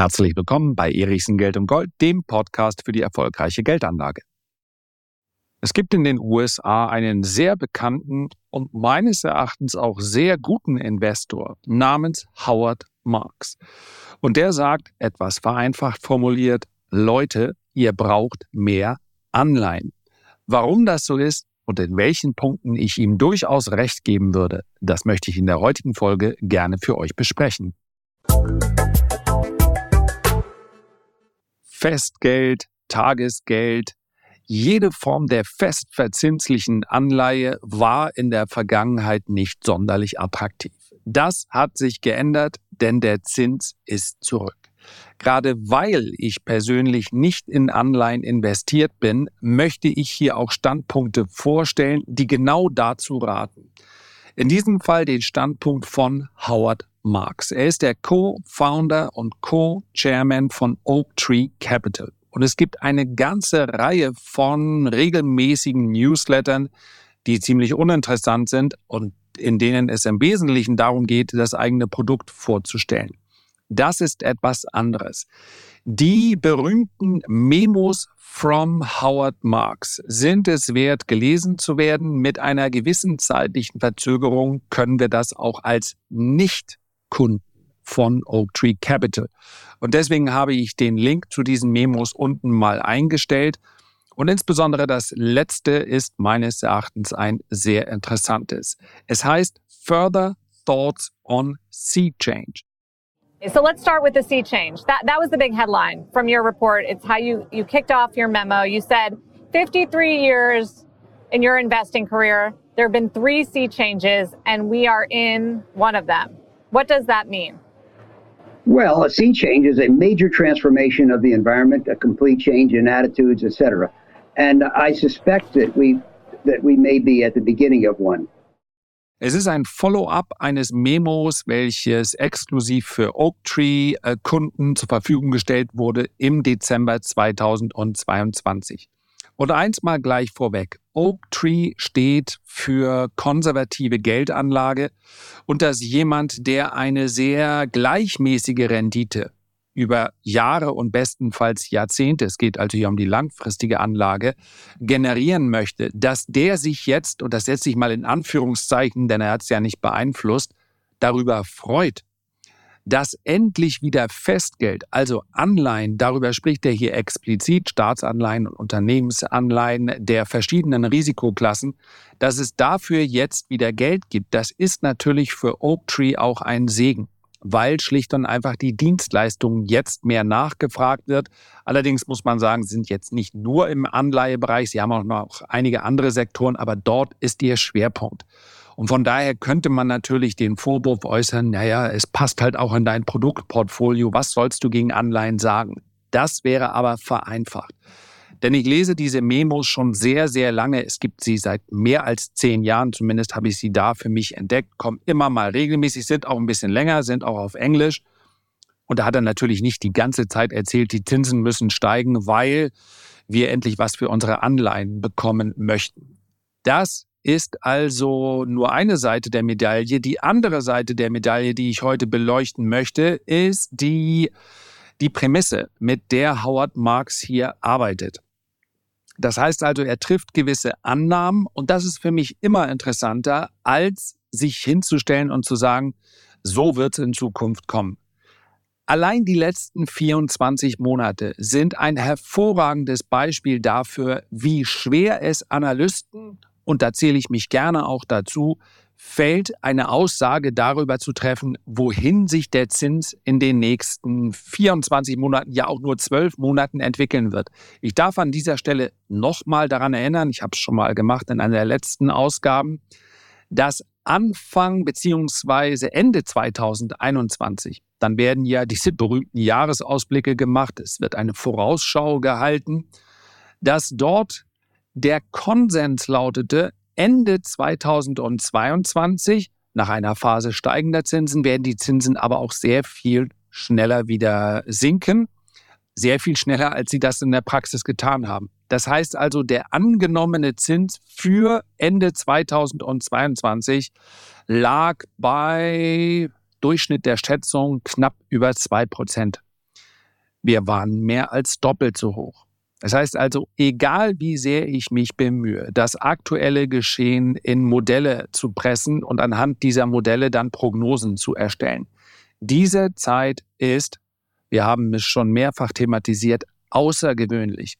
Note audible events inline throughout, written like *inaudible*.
Herzlich willkommen bei Erichsen Geld und Gold, dem Podcast für die erfolgreiche Geldanlage. Es gibt in den USA einen sehr bekannten und meines Erachtens auch sehr guten Investor namens Howard Marks. Und der sagt, etwas vereinfacht formuliert, Leute, ihr braucht mehr Anleihen. Warum das so ist und in welchen Punkten ich ihm durchaus recht geben würde, das möchte ich in der heutigen Folge gerne für euch besprechen. Festgeld, Tagesgeld, jede Form der festverzinslichen Anleihe war in der Vergangenheit nicht sonderlich attraktiv. Das hat sich geändert, denn der Zins ist zurück. Gerade weil ich persönlich nicht in Anleihen investiert bin, möchte ich hier auch Standpunkte vorstellen, die genau dazu raten. In diesem Fall den Standpunkt von Howard Marks. Er ist der Co-Founder und Co-Chairman von Oak Tree Capital. Und es gibt eine ganze Reihe von regelmäßigen Newslettern, die ziemlich uninteressant sind und in denen es im Wesentlichen darum geht, das eigene Produkt vorzustellen. Das ist etwas anderes. Die berühmten Memos from Howard Marks sind es wert, gelesen zu werden. Mit einer gewissen zeitlichen Verzögerung können wir das auch als Nicht-Kunden von Oak Tree Capital. Und deswegen habe ich den Link zu diesen Memos unten mal eingestellt. Und insbesondere das letzte ist meines Erachtens ein sehr interessantes. Es heißt Further Thoughts on Sea Change. So let's start with the sea change. That that was the big headline from your report. It's how you you kicked off your memo. You said 53 years in your investing career, there have been three sea changes and we are in one of them. What does that mean? Well, a sea change is a major transformation of the environment, a complete change in attitudes, etc. And I suspect that we that we may be at the beginning of one. Es ist ein Follow-up eines Memos, welches exklusiv für Oaktree-Kunden äh, zur Verfügung gestellt wurde im Dezember 2022. Und eins mal gleich vorweg. Oaktree steht für konservative Geldanlage und dass jemand, der eine sehr gleichmäßige Rendite über Jahre und bestenfalls Jahrzehnte, es geht also hier um die langfristige Anlage, generieren möchte, dass der sich jetzt, und das setze ich mal in Anführungszeichen, denn er hat es ja nicht beeinflusst, darüber freut, dass endlich wieder Festgeld, also Anleihen, darüber spricht er hier explizit, Staatsanleihen und Unternehmensanleihen der verschiedenen Risikoklassen, dass es dafür jetzt wieder Geld gibt. Das ist natürlich für Oaktree auch ein Segen weil schlicht und einfach die Dienstleistung jetzt mehr nachgefragt wird. Allerdings muss man sagen, sie sind jetzt nicht nur im Anleihebereich, sie haben auch noch einige andere Sektoren, aber dort ist ihr Schwerpunkt. Und von daher könnte man natürlich den Vorwurf äußern, naja, es passt halt auch in dein Produktportfolio, was sollst du gegen Anleihen sagen? Das wäre aber vereinfacht. Denn ich lese diese Memos schon sehr, sehr lange. Es gibt sie seit mehr als zehn Jahren. Zumindest habe ich sie da für mich entdeckt. Kommen immer mal regelmäßig, sind auch ein bisschen länger, sind auch auf Englisch. Und da hat er natürlich nicht die ganze Zeit erzählt, die Zinsen müssen steigen, weil wir endlich was für unsere Anleihen bekommen möchten. Das ist also nur eine Seite der Medaille. Die andere Seite der Medaille, die ich heute beleuchten möchte, ist die, die Prämisse, mit der Howard Marks hier arbeitet. Das heißt also, er trifft gewisse Annahmen und das ist für mich immer interessanter, als sich hinzustellen und zu sagen, so wird es in Zukunft kommen. Allein die letzten 24 Monate sind ein hervorragendes Beispiel dafür, wie schwer es Analysten, und da zähle ich mich gerne auch dazu, fällt, eine Aussage darüber zu treffen, wohin sich der Zins in den nächsten 24 Monaten, ja auch nur 12 Monaten entwickeln wird. Ich darf an dieser Stelle nochmal daran erinnern, ich habe es schon mal gemacht in einer der letzten Ausgaben, dass Anfang beziehungsweise Ende 2021, dann werden ja diese berühmten Jahresausblicke gemacht, es wird eine Vorausschau gehalten, dass dort der Konsens lautete, Ende 2022, nach einer Phase steigender Zinsen, werden die Zinsen aber auch sehr viel schneller wieder sinken. Sehr viel schneller, als sie das in der Praxis getan haben. Das heißt also, der angenommene Zins für Ende 2022 lag bei Durchschnitt der Schätzung knapp über 2 Prozent. Wir waren mehr als doppelt so hoch. Das heißt also, egal wie sehr ich mich bemühe, das aktuelle Geschehen in Modelle zu pressen und anhand dieser Modelle dann Prognosen zu erstellen. Diese Zeit ist, wir haben es schon mehrfach thematisiert, außergewöhnlich.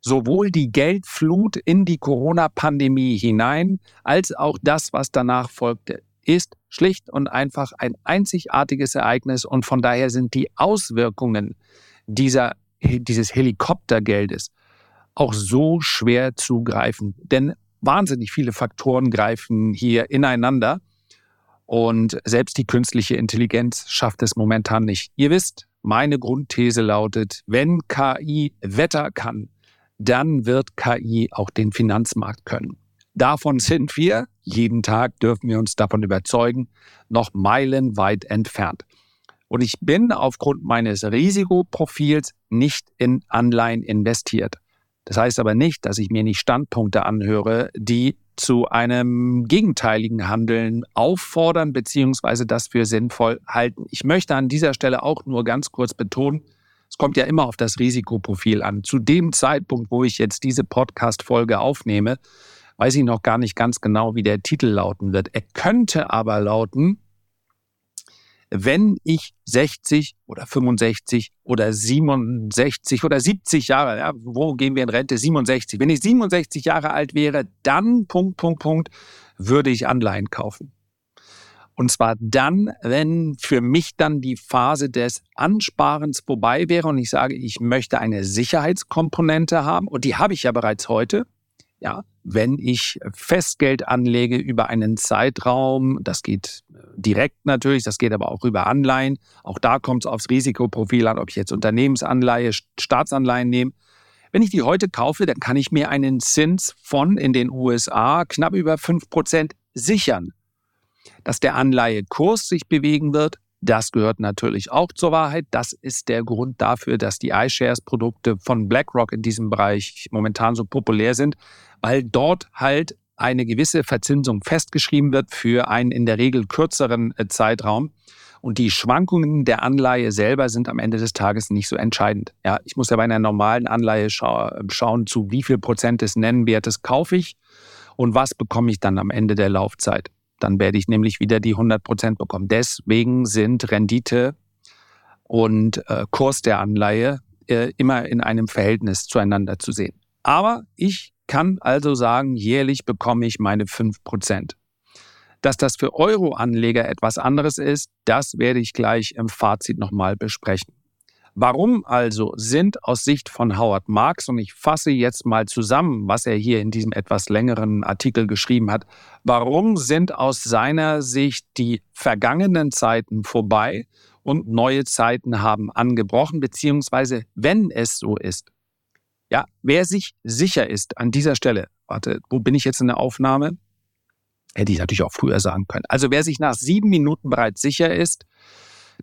Sowohl die Geldflut in die Corona-Pandemie hinein, als auch das, was danach folgte, ist schlicht und einfach ein einzigartiges Ereignis und von daher sind die Auswirkungen dieser dieses Helikoptergeldes auch so schwer zu greifen. Denn wahnsinnig viele Faktoren greifen hier ineinander. Und selbst die künstliche Intelligenz schafft es momentan nicht. Ihr wisst, meine Grundthese lautet, wenn KI Wetter kann, dann wird KI auch den Finanzmarkt können. Davon sind wir, jeden Tag dürfen wir uns davon überzeugen, noch meilenweit entfernt. Und ich bin aufgrund meines Risikoprofils nicht in Anleihen investiert. Das heißt aber nicht, dass ich mir nicht Standpunkte anhöre, die zu einem gegenteiligen Handeln auffordern beziehungsweise das für sinnvoll halten. Ich möchte an dieser Stelle auch nur ganz kurz betonen, es kommt ja immer auf das Risikoprofil an. Zu dem Zeitpunkt, wo ich jetzt diese Podcast-Folge aufnehme, weiß ich noch gar nicht ganz genau, wie der Titel lauten wird. Er könnte aber lauten, wenn ich 60 oder 65 oder 67 oder 70 Jahre, ja, wo gehen wir in Rente? 67. Wenn ich 67 Jahre alt wäre, dann, Punkt, Punkt, Punkt, würde ich Anleihen kaufen. Und zwar dann, wenn für mich dann die Phase des Ansparens vorbei wäre und ich sage, ich möchte eine Sicherheitskomponente haben und die habe ich ja bereits heute. Ja, wenn ich Festgeld anlege über einen Zeitraum, das geht äh, direkt natürlich, das geht aber auch über Anleihen. Auch da kommt es aufs Risikoprofil an, ob ich jetzt Unternehmensanleihe, Staatsanleihen nehme. Wenn ich die heute kaufe, dann kann ich mir einen Zins von in den USA knapp über 5% sichern. Dass der Anleihekurs sich bewegen wird, das gehört natürlich auch zur Wahrheit. Das ist der Grund dafür, dass die iShares-Produkte von BlackRock in diesem Bereich momentan so populär sind, weil dort halt eine gewisse Verzinsung festgeschrieben wird für einen in der Regel kürzeren äh, Zeitraum. Und die Schwankungen der Anleihe selber sind am Ende des Tages nicht so entscheidend. Ja, ich muss ja bei einer normalen Anleihe schau schauen, zu wie viel Prozent des Nennwertes kaufe ich und was bekomme ich dann am Ende der Laufzeit. Dann werde ich nämlich wieder die 100 Prozent bekommen. Deswegen sind Rendite und äh, Kurs der Anleihe äh, immer in einem Verhältnis zueinander zu sehen. Aber ich kann also sagen, jährlich bekomme ich meine 5 Prozent. Dass das für Euro-Anleger etwas anderes ist, das werde ich gleich im Fazit nochmal besprechen. Warum also sind aus Sicht von Howard Marks, und ich fasse jetzt mal zusammen, was er hier in diesem etwas längeren Artikel geschrieben hat, warum sind aus seiner Sicht die vergangenen Zeiten vorbei und neue Zeiten haben angebrochen, beziehungsweise wenn es so ist. Ja, wer sich sicher ist an dieser Stelle, warte, wo bin ich jetzt in der Aufnahme? Hätte ich natürlich auch früher sagen können. Also wer sich nach sieben Minuten bereits sicher ist,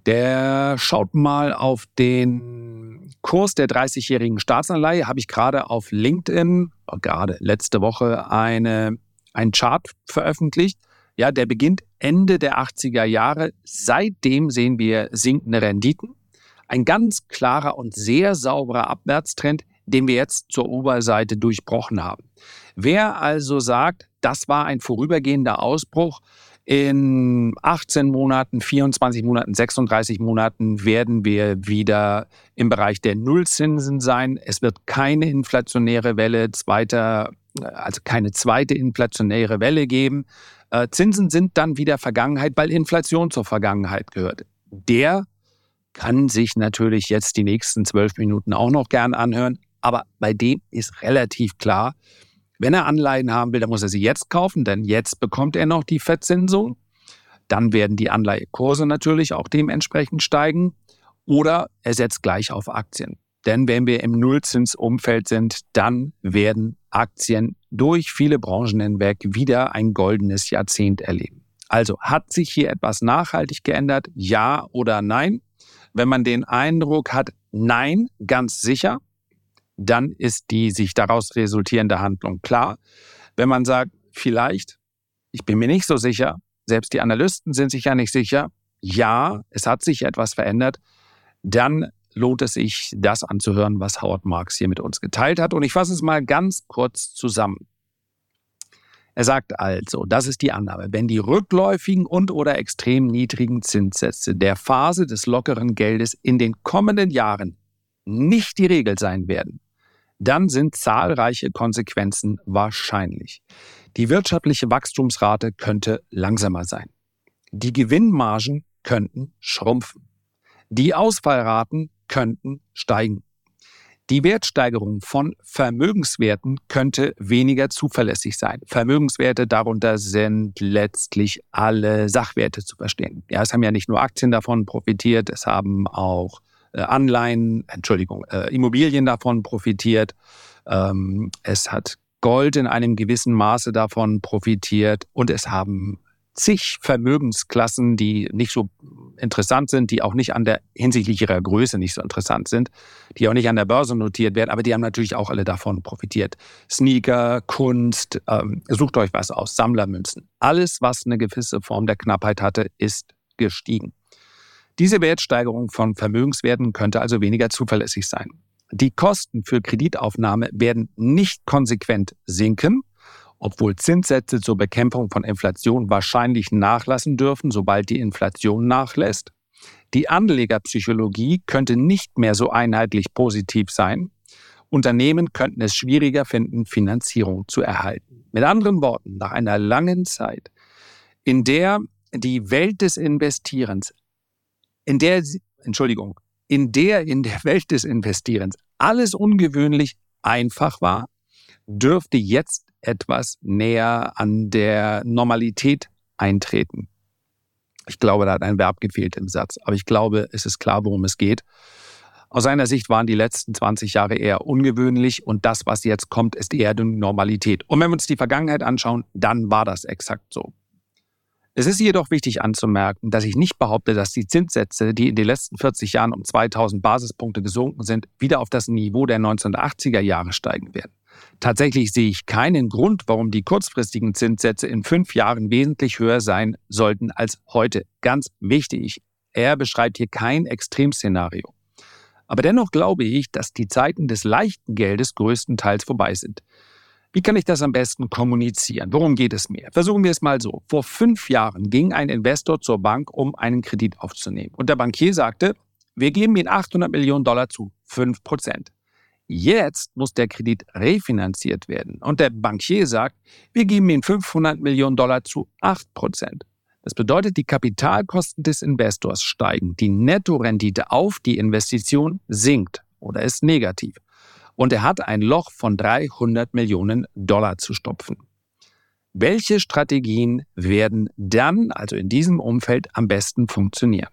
der schaut mal auf den Kurs der 30-jährigen Staatsanleihe. Habe ich gerade auf LinkedIn, oh, gerade letzte Woche, eine, einen Chart veröffentlicht. Ja, der beginnt Ende der 80er Jahre. Seitdem sehen wir sinkende Renditen. Ein ganz klarer und sehr sauberer Abwärtstrend, den wir jetzt zur Oberseite durchbrochen haben. Wer also sagt, das war ein vorübergehender Ausbruch, in 18 Monaten, 24 Monaten, 36 Monaten werden wir wieder im Bereich der Nullzinsen sein. Es wird keine inflationäre Welle zweiter, also keine zweite inflationäre Welle geben. Äh, Zinsen sind dann wieder Vergangenheit, weil Inflation zur Vergangenheit gehört. Der kann sich natürlich jetzt die nächsten zwölf Minuten auch noch gern anhören, aber bei dem ist relativ klar, wenn er Anleihen haben will, dann muss er sie jetzt kaufen, denn jetzt bekommt er noch die Verzinsung. Dann werden die Anleihekurse natürlich auch dementsprechend steigen. Oder er setzt gleich auf Aktien. Denn wenn wir im Nullzinsumfeld sind, dann werden Aktien durch viele Branchen hinweg wieder ein goldenes Jahrzehnt erleben. Also hat sich hier etwas nachhaltig geändert? Ja oder nein? Wenn man den Eindruck hat, nein, ganz sicher, dann ist die sich daraus resultierende Handlung klar. Wenn man sagt, vielleicht, ich bin mir nicht so sicher, selbst die Analysten sind sich ja nicht sicher, ja, es hat sich etwas verändert, dann lohnt es sich, das anzuhören, was Howard Marks hier mit uns geteilt hat. Und ich fasse es mal ganz kurz zusammen. Er sagt also, das ist die Annahme, wenn die rückläufigen und oder extrem niedrigen Zinssätze der Phase des lockeren Geldes in den kommenden Jahren nicht die Regel sein werden, dann sind zahlreiche Konsequenzen wahrscheinlich. Die wirtschaftliche Wachstumsrate könnte langsamer sein. Die Gewinnmargen könnten schrumpfen. Die Ausfallraten könnten steigen. Die Wertsteigerung von Vermögenswerten könnte weniger zuverlässig sein. Vermögenswerte darunter sind letztlich alle Sachwerte zu verstehen. Ja, es haben ja nicht nur Aktien davon profitiert, es haben auch Anleihen, Entschuldigung, äh, Immobilien davon profitiert. Ähm, es hat Gold in einem gewissen Maße davon profitiert und es haben zig Vermögensklassen, die nicht so interessant sind, die auch nicht an der hinsichtlich ihrer Größe nicht so interessant sind, die auch nicht an der Börse notiert werden, aber die haben natürlich auch alle davon profitiert. Sneaker, Kunst, ähm, sucht euch was aus, Sammlermünzen. Alles, was eine gewisse Form der Knappheit hatte, ist gestiegen. Diese Wertsteigerung von Vermögenswerten könnte also weniger zuverlässig sein. Die Kosten für Kreditaufnahme werden nicht konsequent sinken, obwohl Zinssätze zur Bekämpfung von Inflation wahrscheinlich nachlassen dürfen, sobald die Inflation nachlässt. Die Anlegerpsychologie könnte nicht mehr so einheitlich positiv sein. Unternehmen könnten es schwieriger finden, Finanzierung zu erhalten. Mit anderen Worten, nach einer langen Zeit, in der die Welt des Investierens in der, Entschuldigung, in der in der Welt des Investierens alles ungewöhnlich einfach war, dürfte jetzt etwas näher an der Normalität eintreten. Ich glaube, da hat ein Verb gefehlt im Satz, aber ich glaube, es ist klar, worum es geht. Aus seiner Sicht waren die letzten 20 Jahre eher ungewöhnlich und das, was jetzt kommt, ist eher die Normalität. Und wenn wir uns die Vergangenheit anschauen, dann war das exakt so. Es ist jedoch wichtig anzumerken, dass ich nicht behaupte, dass die Zinssätze, die in den letzten 40 Jahren um 2000 Basispunkte gesunken sind, wieder auf das Niveau der 1980er Jahre steigen werden. Tatsächlich sehe ich keinen Grund, warum die kurzfristigen Zinssätze in fünf Jahren wesentlich höher sein sollten als heute. Ganz wichtig, er beschreibt hier kein Extremszenario. Aber dennoch glaube ich, dass die Zeiten des leichten Geldes größtenteils vorbei sind. Wie kann ich das am besten kommunizieren? Worum geht es mir? Versuchen wir es mal so. Vor fünf Jahren ging ein Investor zur Bank, um einen Kredit aufzunehmen. Und der Bankier sagte, wir geben Ihnen 800 Millionen Dollar zu, 5 Prozent. Jetzt muss der Kredit refinanziert werden. Und der Bankier sagt, wir geben Ihnen 500 Millionen Dollar zu 8 Prozent. Das bedeutet, die Kapitalkosten des Investors steigen, die Nettorendite auf die Investition sinkt oder ist negativ und er hat ein Loch von 300 Millionen Dollar zu stopfen. Welche Strategien werden dann, also in diesem Umfeld, am besten funktionieren?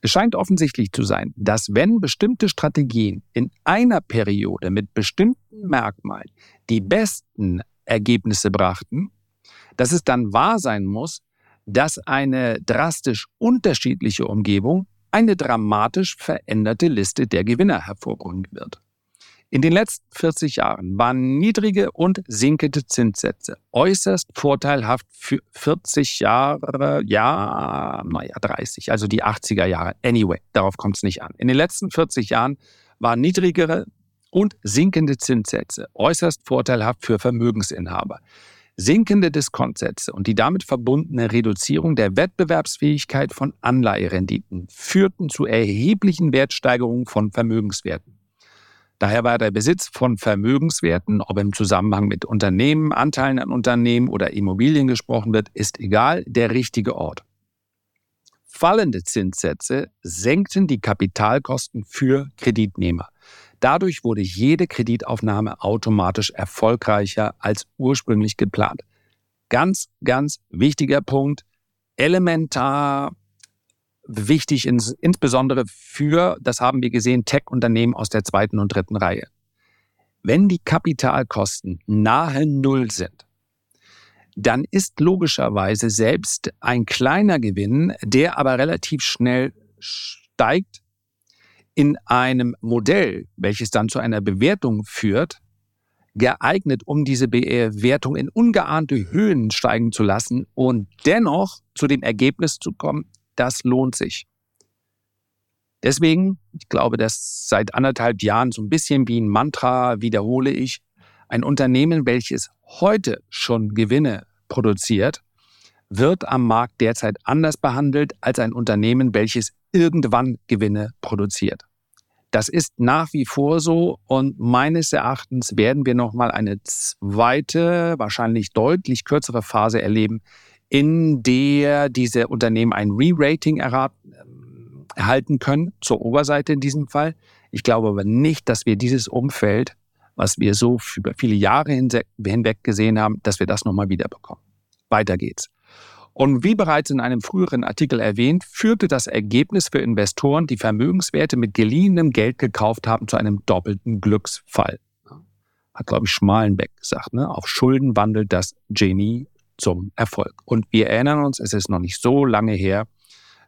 Es scheint offensichtlich zu sein, dass wenn bestimmte Strategien in einer Periode mit bestimmten Merkmalen die besten Ergebnisse brachten, dass es dann wahr sein muss, dass eine drastisch unterschiedliche Umgebung eine dramatisch veränderte Liste der Gewinner hervorbringen wird. In den letzten 40 Jahren waren niedrige und sinkende Zinssätze äußerst vorteilhaft für 40 Jahre, ja, naja, 30, also die 80er Jahre. Anyway, darauf kommt es nicht an. In den letzten 40 Jahren waren niedrigere und sinkende Zinssätze äußerst vorteilhaft für Vermögensinhaber. Sinkende Diskontsätze und die damit verbundene Reduzierung der Wettbewerbsfähigkeit von Anleiherenditen führten zu erheblichen Wertsteigerungen von Vermögenswerten. Daher war der Besitz von Vermögenswerten, ob im Zusammenhang mit Unternehmen, Anteilen an Unternehmen oder Immobilien gesprochen wird, ist egal der richtige Ort. Fallende Zinssätze senkten die Kapitalkosten für Kreditnehmer. Dadurch wurde jede Kreditaufnahme automatisch erfolgreicher als ursprünglich geplant. Ganz, ganz wichtiger Punkt, elementar wichtig, ins, insbesondere für, das haben wir gesehen, Tech-Unternehmen aus der zweiten und dritten Reihe. Wenn die Kapitalkosten nahe Null sind, dann ist logischerweise selbst ein kleiner Gewinn, der aber relativ schnell steigt, in einem Modell, welches dann zu einer Bewertung führt, geeignet, um diese Bewertung in ungeahnte Höhen steigen zu lassen und dennoch zu dem Ergebnis zu kommen, das lohnt sich. Deswegen, ich glaube, dass seit anderthalb Jahren so ein bisschen wie ein Mantra wiederhole ich, ein Unternehmen, welches heute schon Gewinne produziert, wird am Markt derzeit anders behandelt als ein Unternehmen, welches irgendwann Gewinne produziert. Das ist nach wie vor so und meines Erachtens werden wir noch mal eine zweite, wahrscheinlich deutlich kürzere Phase erleben, in der diese Unternehmen ein Re-Rating erhalten können, zur Oberseite in diesem Fall. Ich glaube aber nicht, dass wir dieses Umfeld, was wir so über viele Jahre hinweg gesehen haben, dass wir das nochmal wiederbekommen. Weiter geht's. Und wie bereits in einem früheren Artikel erwähnt, führte das Ergebnis für Investoren, die Vermögenswerte mit geliehenem Geld gekauft haben, zu einem doppelten Glücksfall. Hat, glaube ich, Schmalenbeck gesagt. Ne? Auf Schulden wandelt das Genie zum Erfolg. Und wir erinnern uns, es ist noch nicht so lange her,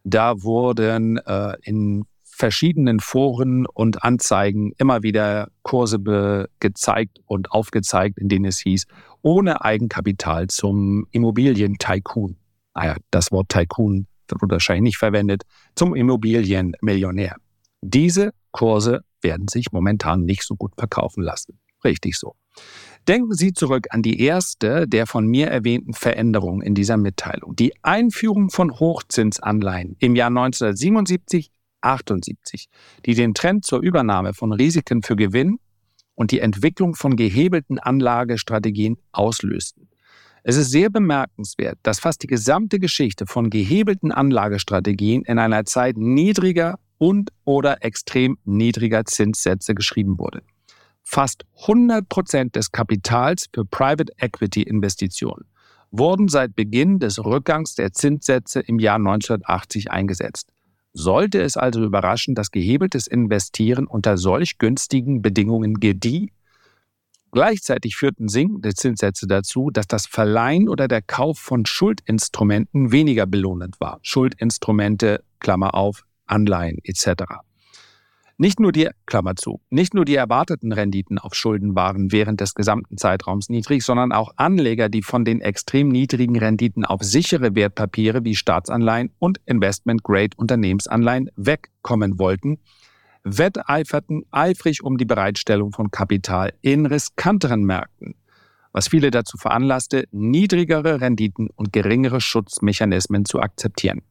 da wurden äh, in verschiedenen Foren und Anzeigen immer wieder Kurse gezeigt und aufgezeigt, in denen es hieß, ohne Eigenkapital zum Immobilien-Tycoon naja, ah das Wort Tycoon wird wahrscheinlich nicht verwendet, zum Immobilienmillionär. Diese Kurse werden sich momentan nicht so gut verkaufen lassen. Richtig so. Denken Sie zurück an die erste der von mir erwähnten Veränderungen in dieser Mitteilung. Die Einführung von Hochzinsanleihen im Jahr 1977, 78, die den Trend zur Übernahme von Risiken für Gewinn und die Entwicklung von gehebelten Anlagestrategien auslösten. Es ist sehr bemerkenswert, dass fast die gesamte Geschichte von gehebelten Anlagestrategien in einer Zeit niedriger und oder extrem niedriger Zinssätze geschrieben wurde. Fast 100 Prozent des Kapitals für Private Equity Investitionen wurden seit Beginn des Rückgangs der Zinssätze im Jahr 1980 eingesetzt. Sollte es also überraschen, dass gehebeltes Investieren unter solch günstigen Bedingungen gedieh, Gleichzeitig führten sinkende Zinssätze dazu, dass das Verleihen oder der Kauf von Schuldinstrumenten weniger belohnend war. Schuldinstrumente, Klammer auf, Anleihen etc. Nicht nur die, Klammer zu, nicht nur die erwarteten Renditen auf Schulden waren während des gesamten Zeitraums niedrig, sondern auch Anleger, die von den extrem niedrigen Renditen auf sichere Wertpapiere wie Staatsanleihen und Investment-Grade-Unternehmensanleihen wegkommen wollten, wetteiferten eifrig um die Bereitstellung von Kapital in riskanteren Märkten, was viele dazu veranlasste, niedrigere Renditen und geringere Schutzmechanismen zu akzeptieren.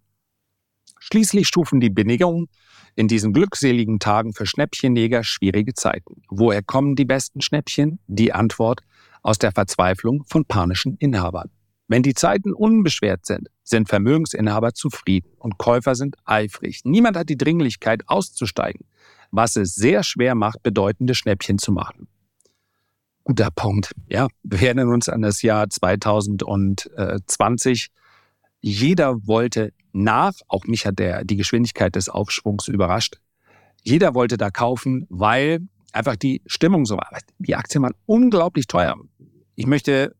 Schließlich stufen die Bedingungen in diesen glückseligen Tagen für Schnäppchenjäger schwierige Zeiten. Woher kommen die besten Schnäppchen? Die Antwort aus der Verzweiflung von panischen Inhabern. Wenn die Zeiten unbeschwert sind, sind Vermögensinhaber zufrieden und Käufer sind eifrig. Niemand hat die Dringlichkeit auszusteigen, was es sehr schwer macht, bedeutende Schnäppchen zu machen. Guter Punkt. Ja, wir erinnern uns an das Jahr 2020. Jeder wollte nach, auch mich hat der, die Geschwindigkeit des Aufschwungs überrascht. Jeder wollte da kaufen, weil einfach die Stimmung so war. Die Aktien waren unglaublich teuer. Ich möchte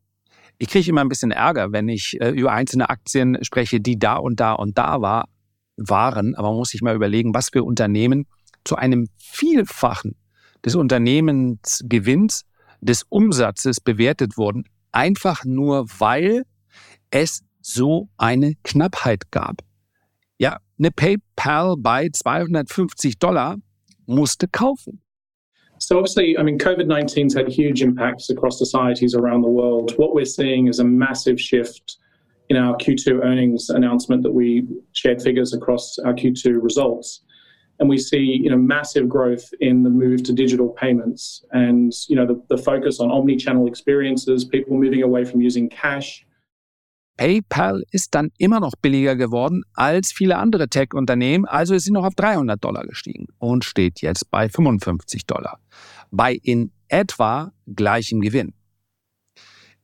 ich kriege immer ein bisschen Ärger, wenn ich äh, über einzelne Aktien spreche, die da und da und da war, waren. Aber man muss sich mal überlegen, was für Unternehmen zu einem Vielfachen des Unternehmensgewinns, des Umsatzes bewertet wurden, einfach nur weil es so eine Knappheit gab. Ja, eine PayPal bei 250 Dollar musste kaufen. So obviously, I mean, COVID-19's had huge impacts across societies around the world. What we're seeing is a massive shift in our Q2 earnings announcement that we shared figures across our Q2 results. And we see, you know, massive growth in the move to digital payments and, you know, the, the focus on omni-channel experiences, people moving away from using cash PayPal ist dann immer noch billiger geworden als viele andere Tech-Unternehmen, also ist sie noch auf 300 Dollar gestiegen und steht jetzt bei 55 Dollar. Bei in etwa gleichem Gewinn.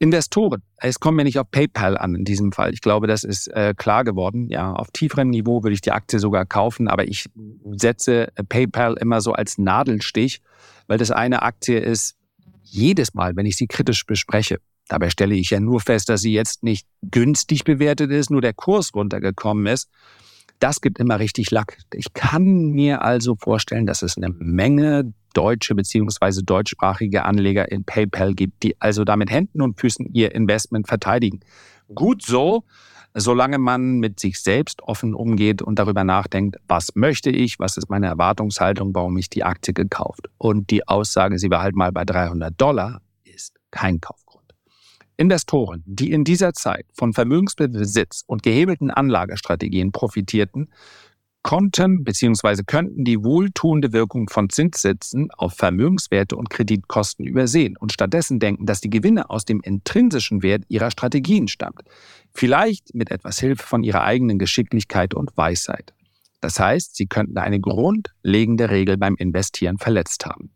Investoren, es kommt mir nicht auf PayPal an in diesem Fall. Ich glaube, das ist äh, klar geworden. Ja, auf tieferem Niveau würde ich die Aktie sogar kaufen, aber ich setze PayPal immer so als Nadelstich, weil das eine Aktie ist, jedes Mal, wenn ich sie kritisch bespreche, Dabei stelle ich ja nur fest, dass sie jetzt nicht günstig bewertet ist, nur der Kurs runtergekommen ist. Das gibt immer richtig Lack. Ich kann mir also vorstellen, dass es eine Menge deutsche beziehungsweise deutschsprachige Anleger in PayPal gibt, die also da mit Händen und Füßen ihr Investment verteidigen. Gut so, solange man mit sich selbst offen umgeht und darüber nachdenkt, was möchte ich, was ist meine Erwartungshaltung, warum ich die Aktie gekauft. Und die Aussage, sie war halt mal bei 300 Dollar, ist kein Kaufgrund. Investoren, die in dieser Zeit von Vermögensbesitz und gehebelten Anlagestrategien profitierten, konnten bzw. könnten die wohltuende Wirkung von Zinssätzen auf Vermögenswerte und Kreditkosten übersehen und stattdessen denken, dass die Gewinne aus dem intrinsischen Wert ihrer Strategien stammt. Vielleicht mit etwas Hilfe von ihrer eigenen Geschicklichkeit und Weisheit. Das heißt, sie könnten eine grundlegende Regel beim Investieren verletzt haben.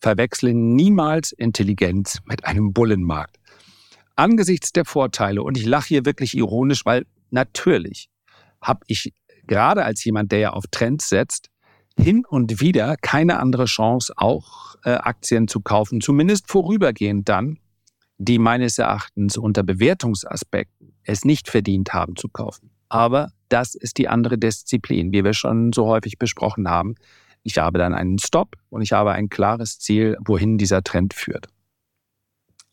Verwechseln niemals Intelligenz mit einem Bullenmarkt. Angesichts der Vorteile, und ich lache hier wirklich ironisch, weil natürlich habe ich gerade als jemand, der ja auf Trends setzt, hin und wieder keine andere Chance, auch äh, Aktien zu kaufen, zumindest vorübergehend dann, die meines Erachtens unter Bewertungsaspekten es nicht verdient haben zu kaufen. Aber das ist die andere Disziplin, wie wir schon so häufig besprochen haben. Ich habe dann einen Stop und ich habe ein klares Ziel, wohin dieser Trend führt.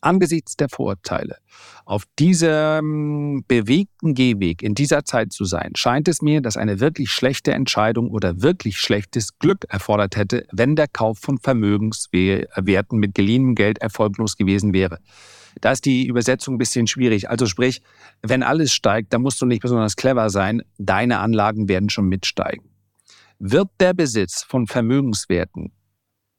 Angesichts der Vorteile, auf diesem bewegten Gehweg in dieser Zeit zu sein, scheint es mir, dass eine wirklich schlechte Entscheidung oder wirklich schlechtes Glück erfordert hätte, wenn der Kauf von Vermögenswerten mit geliehenem Geld erfolglos gewesen wäre. Da ist die Übersetzung ein bisschen schwierig. Also sprich, wenn alles steigt, dann musst du nicht besonders clever sein. Deine Anlagen werden schon mitsteigen. Wird der Besitz von Vermögenswerten,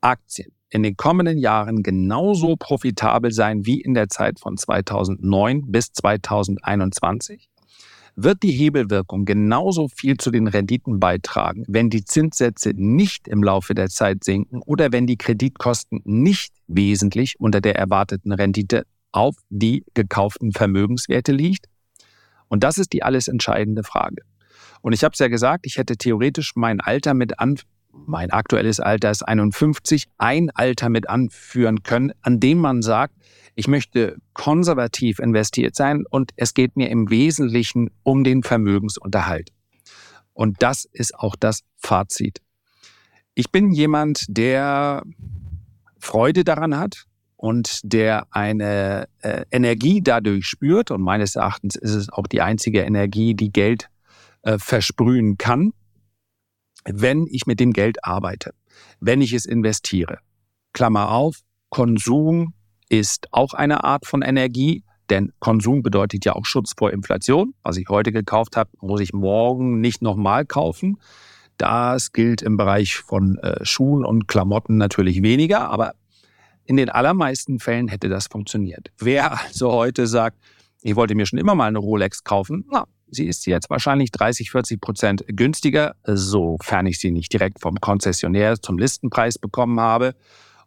Aktien, in den kommenden Jahren genauso profitabel sein wie in der Zeit von 2009 bis 2021? Wird die Hebelwirkung genauso viel zu den Renditen beitragen, wenn die Zinssätze nicht im Laufe der Zeit sinken oder wenn die Kreditkosten nicht wesentlich unter der erwarteten Rendite auf die gekauften Vermögenswerte liegt? Und das ist die alles entscheidende Frage. Und ich habe es ja gesagt, ich hätte theoretisch mein Alter mit an, mein aktuelles Alter ist 51, ein Alter mit anführen können, an dem man sagt, ich möchte konservativ investiert sein und es geht mir im Wesentlichen um den Vermögensunterhalt. Und das ist auch das Fazit. Ich bin jemand, der Freude daran hat und der eine äh, Energie dadurch spürt. Und meines Erachtens ist es auch die einzige Energie, die Geld äh, versprühen kann wenn ich mit dem Geld arbeite, wenn ich es investiere. Klammer auf, Konsum ist auch eine Art von Energie, denn Konsum bedeutet ja auch Schutz vor Inflation. Was ich heute gekauft habe, muss ich morgen nicht nochmal kaufen. Das gilt im Bereich von äh, Schuhen und Klamotten natürlich weniger, aber in den allermeisten Fällen hätte das funktioniert. Wer also heute sagt, ich wollte mir schon immer mal eine Rolex kaufen, na, Sie ist jetzt wahrscheinlich 30, 40 Prozent günstiger, sofern ich sie nicht direkt vom Konzessionär zum Listenpreis bekommen habe.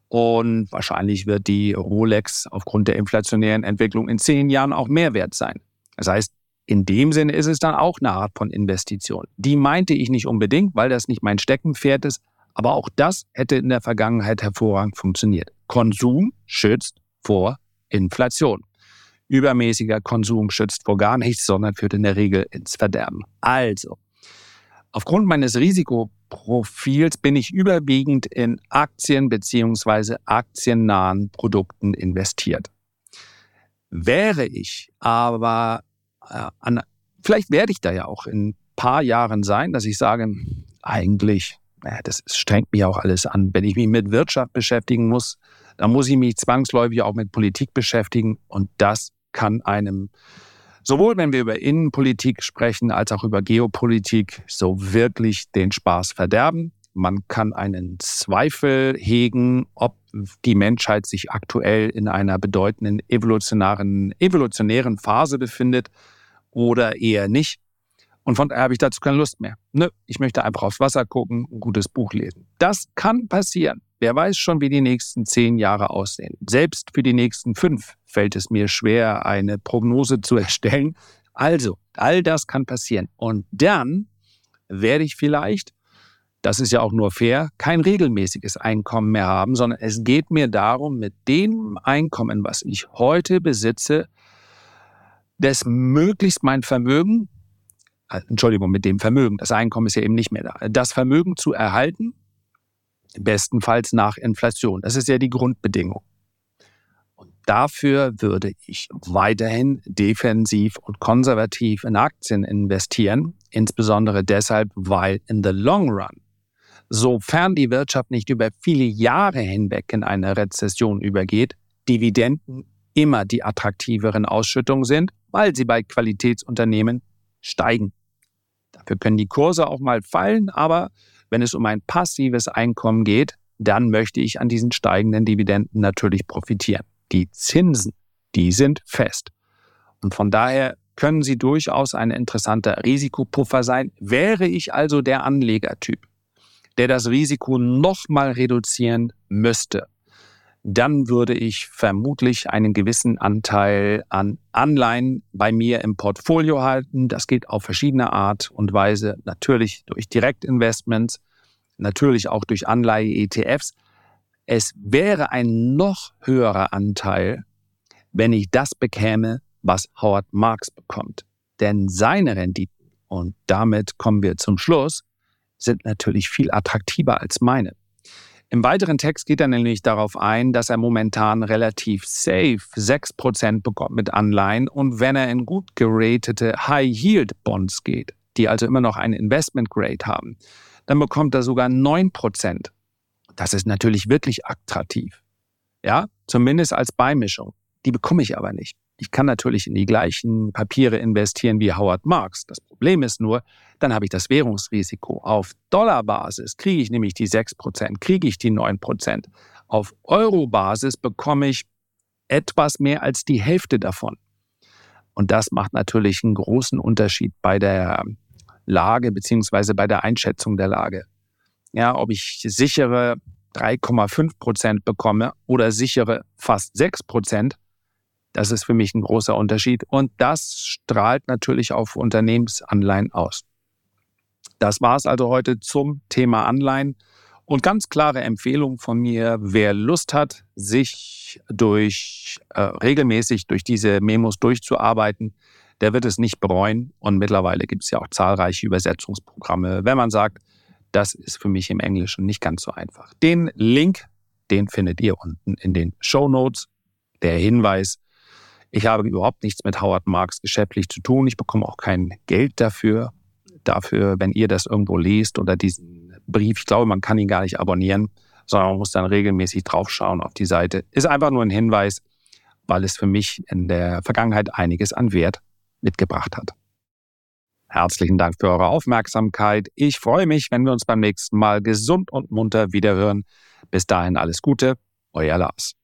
Und wahrscheinlich wird die Rolex aufgrund der inflationären Entwicklung in zehn Jahren auch mehr wert sein. Das heißt, in dem Sinne ist es dann auch eine Art von Investition. Die meinte ich nicht unbedingt, weil das nicht mein Steckenpferd ist, aber auch das hätte in der Vergangenheit hervorragend funktioniert. Konsum schützt vor Inflation. Übermäßiger Konsum schützt vor gar nichts, sondern führt in der Regel ins Verderben. Also, aufgrund meines Risikoprofils bin ich überwiegend in Aktien beziehungsweise aktiennahen Produkten investiert. Wäre ich aber äh, an, vielleicht werde ich da ja auch in ein paar Jahren sein, dass ich sage, eigentlich, naja, das strengt mich auch alles an. Wenn ich mich mit Wirtschaft beschäftigen muss, dann muss ich mich zwangsläufig auch mit Politik beschäftigen und das kann einem sowohl wenn wir über Innenpolitik sprechen als auch über Geopolitik so wirklich den Spaß verderben. Man kann einen Zweifel hegen, ob die Menschheit sich aktuell in einer bedeutenden evolutionären, evolutionären Phase befindet oder eher nicht. Und von daher habe ich dazu keine Lust mehr. Nö, ich möchte einfach aufs Wasser gucken, ein gutes Buch lesen. Das kann passieren. Wer weiß schon, wie die nächsten zehn Jahre aussehen. Selbst für die nächsten fünf fällt es mir schwer, eine Prognose zu *laughs* erstellen. Also, all das kann passieren. Und dann werde ich vielleicht, das ist ja auch nur fair, kein regelmäßiges Einkommen mehr haben, sondern es geht mir darum, mit dem Einkommen, was ich heute besitze, das möglichst mein Vermögen, Entschuldigung, mit dem Vermögen, das Einkommen ist ja eben nicht mehr da, das Vermögen zu erhalten bestenfalls nach Inflation. Das ist ja die Grundbedingung. Und dafür würde ich weiterhin defensiv und konservativ in Aktien investieren, insbesondere deshalb, weil in the long run, sofern die Wirtschaft nicht über viele Jahre hinweg in eine Rezession übergeht, Dividenden immer die attraktiveren Ausschüttungen sind, weil sie bei Qualitätsunternehmen steigen. Dafür können die Kurse auch mal fallen, aber wenn es um ein passives Einkommen geht, dann möchte ich an diesen steigenden Dividenden natürlich profitieren. Die Zinsen, die sind fest. Und von daher können sie durchaus ein interessanter Risikopuffer sein. Wäre ich also der Anlegertyp, der das Risiko nochmal reduzieren müsste, dann würde ich vermutlich einen gewissen Anteil an Anleihen bei mir im Portfolio halten. Das geht auf verschiedene Art und Weise. Natürlich durch Direktinvestments, natürlich auch durch Anleihe-ETFs. Es wäre ein noch höherer Anteil, wenn ich das bekäme, was Howard Marks bekommt. Denn seine Renditen, und damit kommen wir zum Schluss, sind natürlich viel attraktiver als meine. Im weiteren Text geht er nämlich darauf ein, dass er momentan relativ safe 6% bekommt mit Anleihen und wenn er in gut geratete High-Yield-Bonds geht, die also immer noch ein Investment-Grade haben, dann bekommt er sogar 9%. Das ist natürlich wirklich attraktiv. Ja, zumindest als Beimischung. Die bekomme ich aber nicht. Ich kann natürlich in die gleichen Papiere investieren wie Howard Marks. Das Problem ist nur, dann habe ich das Währungsrisiko. Auf Dollarbasis kriege ich nämlich die 6%, kriege ich die 9%. Auf Eurobasis bekomme ich etwas mehr als die Hälfte davon. Und das macht natürlich einen großen Unterschied bei der Lage beziehungsweise bei der Einschätzung der Lage. Ja, ob ich sichere 3,5 Prozent bekomme oder sichere fast 6 Prozent, das ist für mich ein großer Unterschied und das strahlt natürlich auf Unternehmensanleihen aus. Das war es also heute zum Thema Anleihen und ganz klare Empfehlung von mir, wer Lust hat, sich durch äh, regelmäßig durch diese Memos durchzuarbeiten, der wird es nicht bereuen und mittlerweile gibt es ja auch zahlreiche Übersetzungsprogramme, wenn man sagt, das ist für mich im Englischen nicht ganz so einfach. Den Link, den findet ihr unten in den Show Notes. Der Hinweis, ich habe überhaupt nichts mit Howard Marks geschäftlich zu tun. Ich bekomme auch kein Geld dafür. Dafür, wenn ihr das irgendwo liest oder diesen Brief, ich glaube, man kann ihn gar nicht abonnieren, sondern man muss dann regelmäßig draufschauen auf die Seite. Ist einfach nur ein Hinweis, weil es für mich in der Vergangenheit einiges an Wert mitgebracht hat. Herzlichen Dank für eure Aufmerksamkeit. Ich freue mich, wenn wir uns beim nächsten Mal gesund und munter wiederhören. Bis dahin alles Gute, euer Lars.